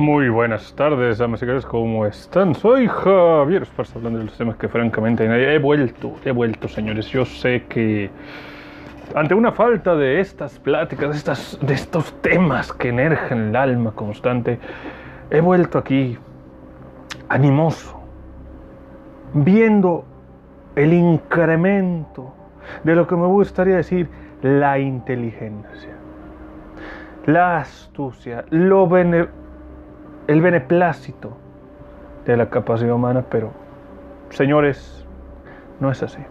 Muy buenas tardes, damas y caballeros, ¿cómo están? Soy Javier Esparza, hablando de los temas que francamente he vuelto, he vuelto, señores. Yo sé que ante una falta de estas pláticas, de, estas, de estos temas que energen el alma constante, he vuelto aquí animoso, viendo el incremento de lo que me gustaría decir la inteligencia, la astucia, lo el beneplácito de la capacidad humana, pero señores, no es así.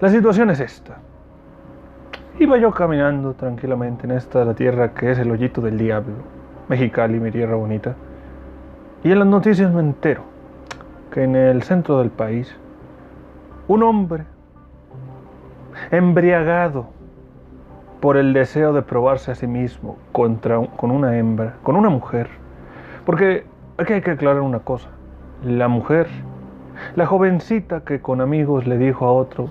La situación es esta. Iba yo caminando tranquilamente en esta la tierra que es el hoyito del diablo, Mexicali, mi tierra bonita, y en las noticias me entero que en el centro del país un hombre embriagado por el deseo de probarse a sí mismo contra, con una hembra, con una mujer. Porque aquí hay que aclarar una cosa. La mujer, la jovencita que con amigos le dijo a otro,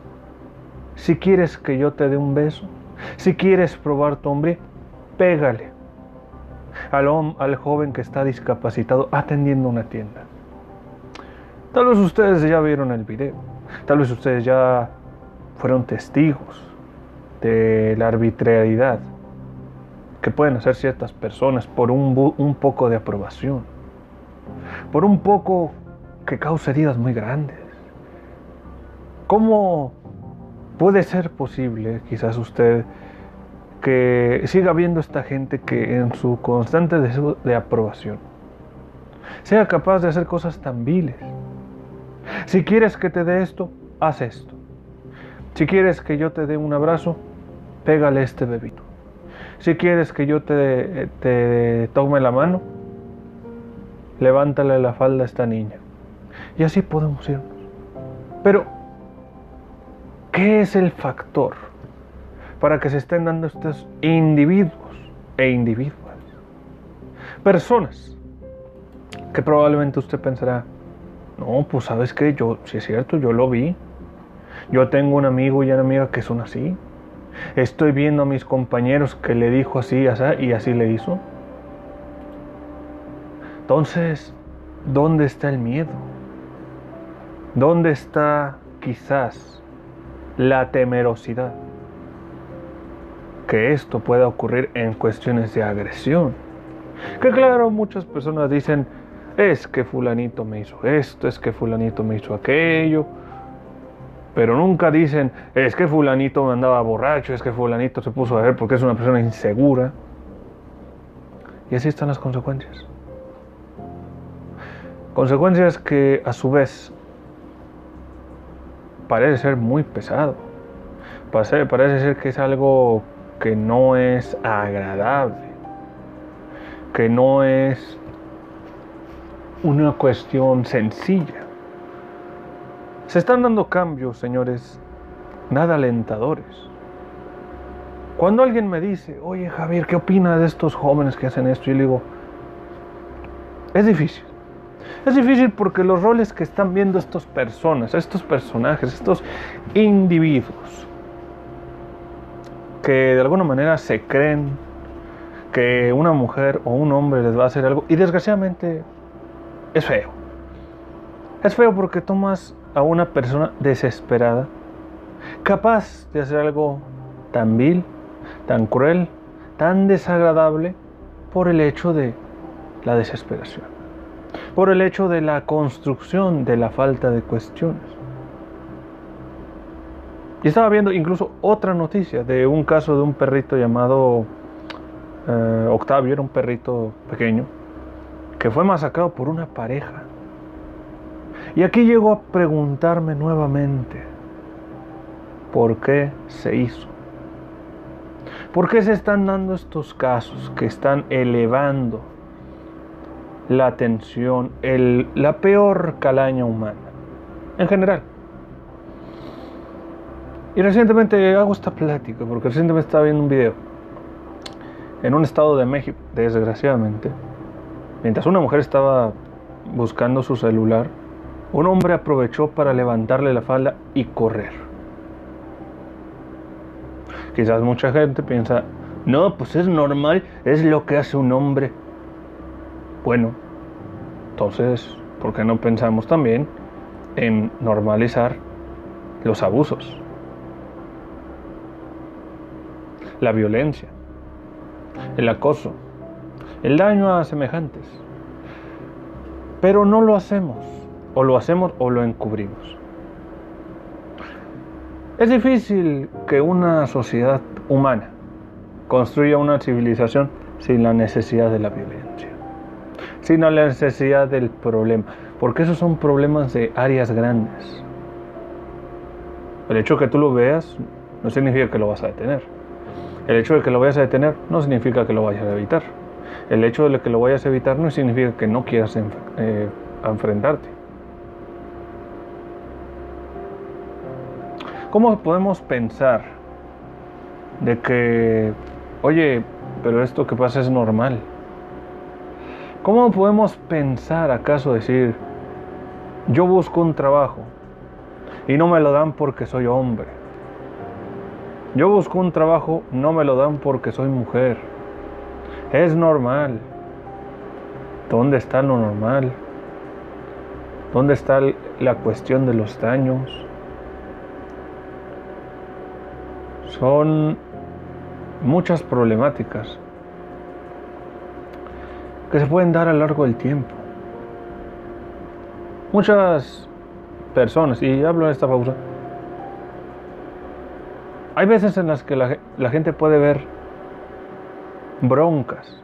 si quieres que yo te dé un beso, si quieres probar tu hombre, pégale al, al joven que está discapacitado atendiendo una tienda. Tal vez ustedes ya vieron el video, tal vez ustedes ya fueron testigos de la arbitrariedad que pueden hacer ciertas personas por un, un poco de aprobación, por un poco que causa heridas muy grandes. ¿Cómo puede ser posible, quizás usted, que siga viendo esta gente que en su constante deseo de aprobación sea capaz de hacer cosas tan viles? Si quieres que te dé esto, haz esto. Si quieres que yo te dé un abrazo, pégale este bebito. Si quieres que yo te, tome la mano, levántale la falda a esta niña. Y así podemos irnos. Pero, ¿qué es el factor para que se estén dando estos individuos e individuas? Personas que probablemente usted pensará, no, pues sabes que yo, si es cierto, yo lo vi, yo tengo un amigo y una amiga que son así. Estoy viendo a mis compañeros que le dijo así, y así le hizo. Entonces, ¿dónde está el miedo? ¿Dónde está quizás la temerosidad? Que esto pueda ocurrir en cuestiones de agresión. Que claro, muchas personas dicen, es que fulanito me hizo esto, es que fulanito me hizo aquello, pero nunca dicen, es que fulanito andaba borracho, es que fulanito se puso a ver porque es una persona insegura. Y así están las consecuencias. Consecuencias que a su vez parece ser muy pesado. Parece, parece ser que es algo que no es agradable, que no es una cuestión sencilla. Se están dando cambios, señores, nada alentadores. Cuando alguien me dice, oye Javier, ¿qué opinas de estos jóvenes que hacen esto? Y le digo, es difícil. Es difícil porque los roles que están viendo estas personas, estos personajes, estos individuos, que de alguna manera se creen que una mujer o un hombre les va a hacer algo, y desgraciadamente es feo. Es feo porque tomas a una persona desesperada, capaz de hacer algo tan vil, tan cruel, tan desagradable por el hecho de la desesperación, por el hecho de la construcción de la falta de cuestiones. Y estaba viendo incluso otra noticia de un caso de un perrito llamado eh, Octavio, era un perrito pequeño, que fue masacrado por una pareja y aquí llego a preguntarme nuevamente, ¿por qué se hizo? ¿Por qué se están dando estos casos que están elevando la atención, la peor calaña humana, en general? Y recientemente hago esta plática, porque recientemente estaba viendo un video en un estado de México, desgraciadamente, mientras una mujer estaba buscando su celular, un hombre aprovechó para levantarle la falda y correr. Quizás mucha gente piensa, no, pues es normal, es lo que hace un hombre. Bueno, entonces, ¿por qué no pensamos también en normalizar los abusos? La violencia, el acoso, el daño a semejantes. Pero no lo hacemos, o lo hacemos o lo encubrimos. Es difícil que una sociedad humana construya una civilización sin la necesidad de la violencia, sin la necesidad del problema, porque esos son problemas de áreas grandes. El hecho de que tú lo veas no significa que lo vas a detener. El hecho de que lo vayas a detener no significa que lo vayas a evitar. El hecho de que lo vayas a evitar no significa que no quieras eh, enfrentarte. ¿Cómo podemos pensar de que, oye, pero esto que pasa es normal? ¿Cómo podemos pensar acaso decir, yo busco un trabajo y no me lo dan porque soy hombre? Yo busco un trabajo, no me lo dan porque soy mujer. Es normal. ¿Dónde está lo normal? ¿Dónde está la cuestión de los daños? Son muchas problemáticas que se pueden dar a lo largo del tiempo. Muchas personas, y hablo en esta pausa, hay veces en las que la, gente puede ver broncas,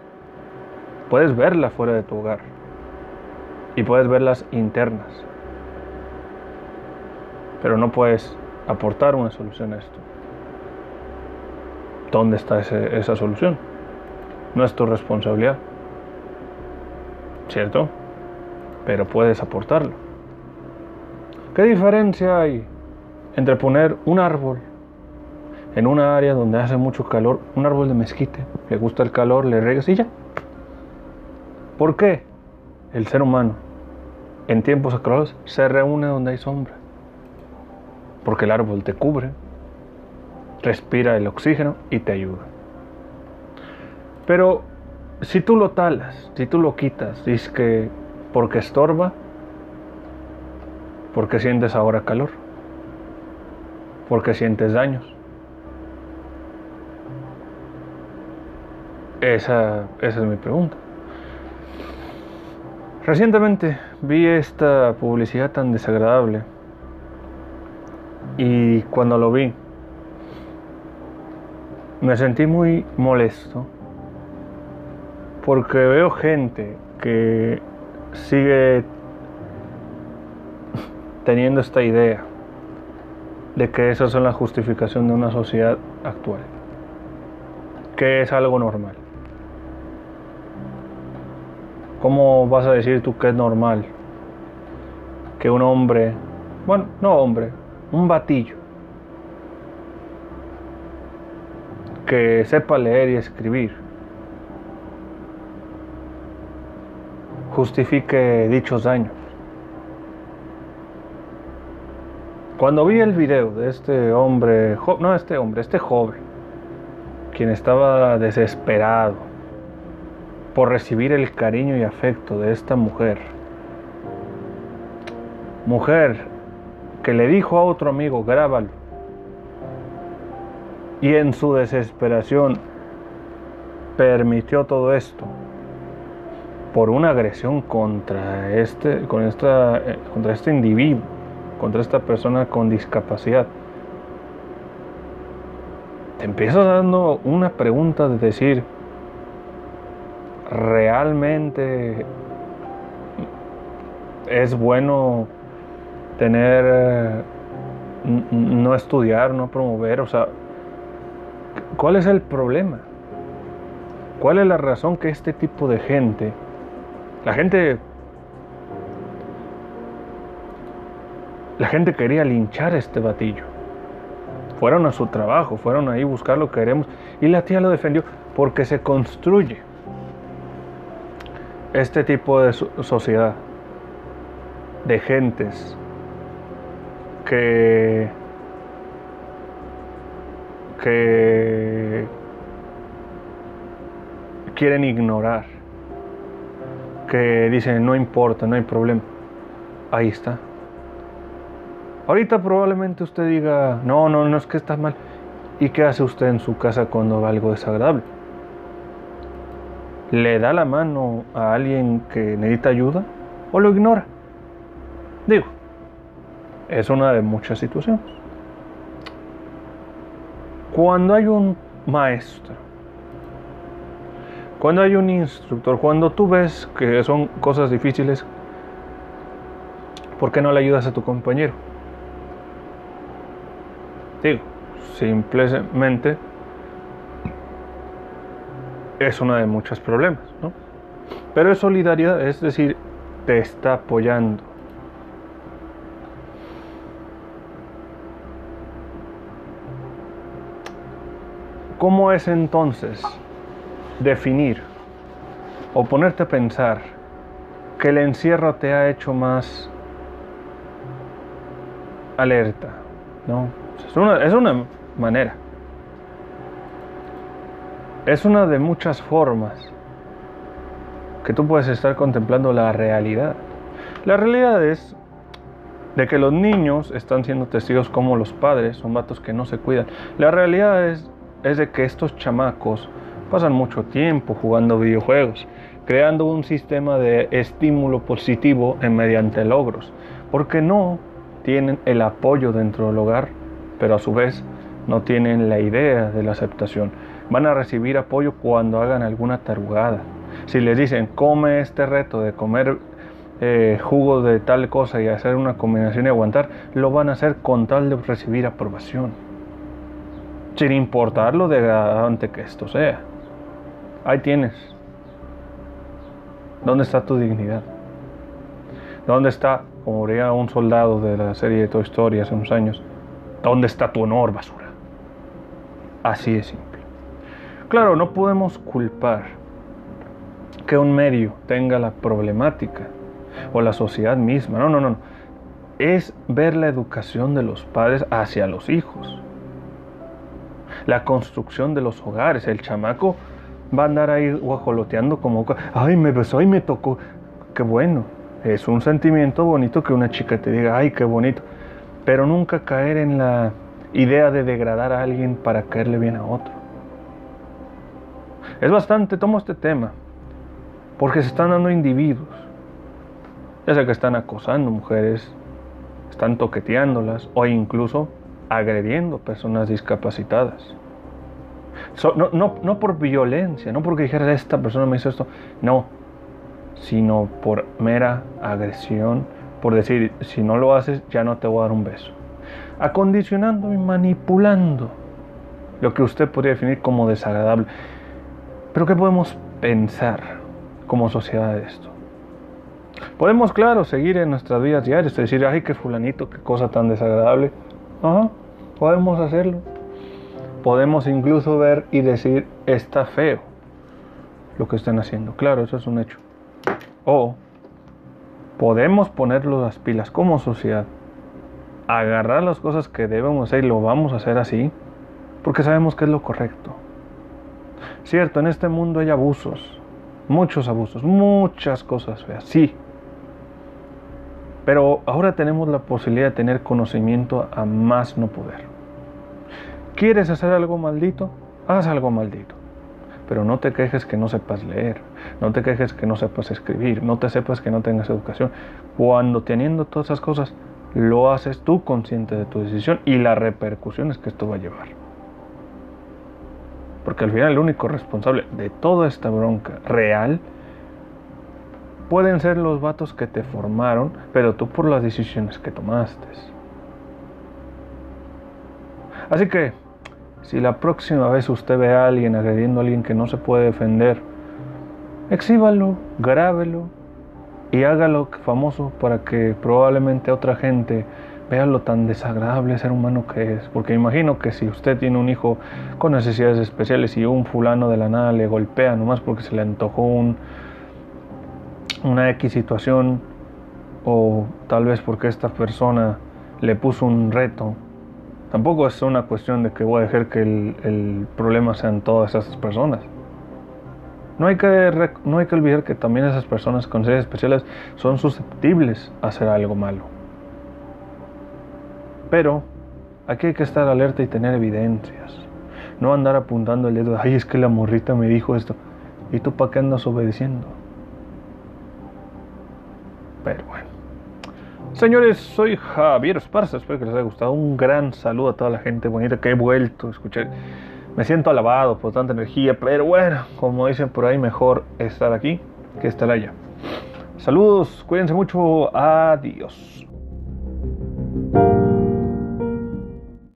puedes verlas fuera de tu hogar y puedes verlas internas, pero no puedes aportar una solución a esto. ¿Dónde está esa solución? No es tu responsabilidad. ¿Cierto? Pero puedes aportarlo. ¿Qué diferencia hay entre poner un árbol en una área donde hace mucho calor, un árbol de mezquite, le gusta el calor, le regas y ya? ¿Por qué el ser humano en tiempos acalorados se reúne donde hay sombra? Porque el árbol te cubre, respira el oxígeno y te ayuda. Pero si tú lo talas, si tú lo quitas, dices que porque estorba, porque sientes ahora calor, porque sientes daños. Esa, esa es mi pregunta. Recientemente vi esta publicidad tan desagradable y cuando lo vi me sentí muy molesto porque veo gente que sigue teniendo esta idea de que esa es la justificación de una sociedad actual, que es algo normal. ¿Cómo vas a decir tú que es normal que un hombre, bueno, no hombre, un batillo, que sepa leer y escribir justifique dichos daños. Cuando vi el video de este hombre, no este hombre, este joven, quien estaba desesperado por recibir el cariño y afecto de esta mujer, mujer que le dijo a otro amigo, grábalo, y en su desesperación permitió todo esto por una agresión contra este, con esta, eh, contra este individuo, contra esta persona con discapacidad. Te empiezas dando una pregunta de decir, ¿realmente es bueno tener, eh, no estudiar, no promover? O sea, ¿Cuál es el problema? ¿Cuál es la razón que este tipo de gente, la gente, la gente quería linchar este batillo? Fueron a su trabajo, fueron ahí buscar lo que queremos y la tía lo defendió porque se construye este tipo de sociedad de gentes que que quieren ignorar, que dicen no importa, no hay problema. Ahí está. Ahorita probablemente usted diga, no, no, no es que está mal. ¿Y qué hace usted en su casa cuando va algo desagradable? ¿Le da la mano a alguien que necesita ayuda o lo ignora? Digo, es una de muchas situaciones. Cuando hay un maestro, cuando hay un instructor, cuando tú ves que son cosas difíciles, ¿por qué no le ayudas a tu compañero? Digo, simplemente es uno de muchos problemas, ¿no? Pero es solidaridad, es decir, te está apoyando. ¿Cómo es entonces definir o ponerte a pensar que el encierro te ha hecho más alerta? ¿no? Es una, es una manera. Es una de muchas formas que tú puedes estar contemplando la realidad. La realidad es de que los niños están siendo testigos como los padres son vatos que no se cuidan. La realidad es es de que estos chamacos pasan mucho tiempo jugando videojuegos, creando un sistema de estímulo positivo mediante logros, porque no tienen el apoyo dentro del hogar, pero a su vez no tienen la idea de la aceptación. Van a recibir apoyo cuando hagan alguna tarugada. Si les dicen, come este reto de comer eh, jugo de tal cosa y hacer una combinación y aguantar, lo van a hacer con tal de recibir aprobación sin importar lo degradante que esto sea. Ahí tienes. ¿Dónde está tu dignidad? ¿Dónde está, como diría un soldado de la serie de Toy Story hace unos años, dónde está tu honor, basura? Así de simple. Claro, no podemos culpar que un medio tenga la problemática o la sociedad misma. No, no, no. Es ver la educación de los padres hacia los hijos la construcción de los hogares. El chamaco va a andar ahí guajoloteando como, ay, me besó y me tocó. Qué bueno, es un sentimiento bonito que una chica te diga, ay, qué bonito. Pero nunca caer en la idea de degradar a alguien para caerle bien a otro. Es bastante, tomo este tema, porque se están dando individuos, ya sea que están acosando mujeres, están toqueteándolas o incluso agrediendo personas discapacitadas. no, no, no, por violencia, no porque dijera esta persona me hizo esto, no, sino por mera agresión, por decir, si no lo haces, ya no te voy a dar un beso. Acondicionando y manipulando lo que usted podría definir como desagradable. Pero ¿qué podemos pensar como sociedad de esto? Podemos, claro, seguir en nuestras vidas diarias, decir, ay, qué fulanito, qué cosa tan desagradable. Ajá, podemos hacerlo. Podemos incluso ver y decir, está feo lo que están haciendo. Claro, eso es un hecho. O podemos ponerlo las pilas como sociedad, agarrar las cosas que debemos hacer y lo vamos a hacer así, porque sabemos que es lo correcto. Cierto, en este mundo hay abusos, muchos abusos, muchas cosas feas, sí, pero ahora tenemos la posibilidad de tener conocimiento a más no poder. ¿Quieres hacer algo maldito? Haz algo maldito. Pero no te quejes que no sepas leer, no te quejes que no sepas escribir, no te sepas que no tengas educación. Cuando teniendo todas esas cosas, lo haces tú consciente de tu decisión y las repercusiones que esto va a llevar. Porque al final el único responsable de toda esta bronca real pueden ser los vatos que te formaron, pero tú por las decisiones que tomaste. Así que, si la próxima vez usted ve a alguien agrediendo a alguien que no se puede defender, exhíbalo, grábelo y hágalo famoso para que probablemente otra gente vea lo tan desagradable ser humano que es. Porque imagino que si usted tiene un hijo con necesidades especiales y un fulano de la nada le golpea nomás porque se le antojó un, una X situación o tal vez porque esta persona le puso un reto. Tampoco es una cuestión de que voy a dejar que el, problema sean todas esas personas. No hay, que, no hay que olvidar que también esas personas con seres especiales son susceptibles a hacer algo malo. Pero aquí hay que estar alerta y tener evidencias. No andar apuntando el dedo, ay, es que la morrita me dijo esto. ¿Y tú para qué andas obedeciendo? Pero bueno. Señores, soy Javier Esparza, espero que les haya gustado. Un gran saludo a toda la gente bonita que he vuelto a escuchar. Me siento alabado por tanta energía, pero bueno, como dicen por ahí, mejor estar aquí que estar allá. Saludos, cuídense mucho, adiós.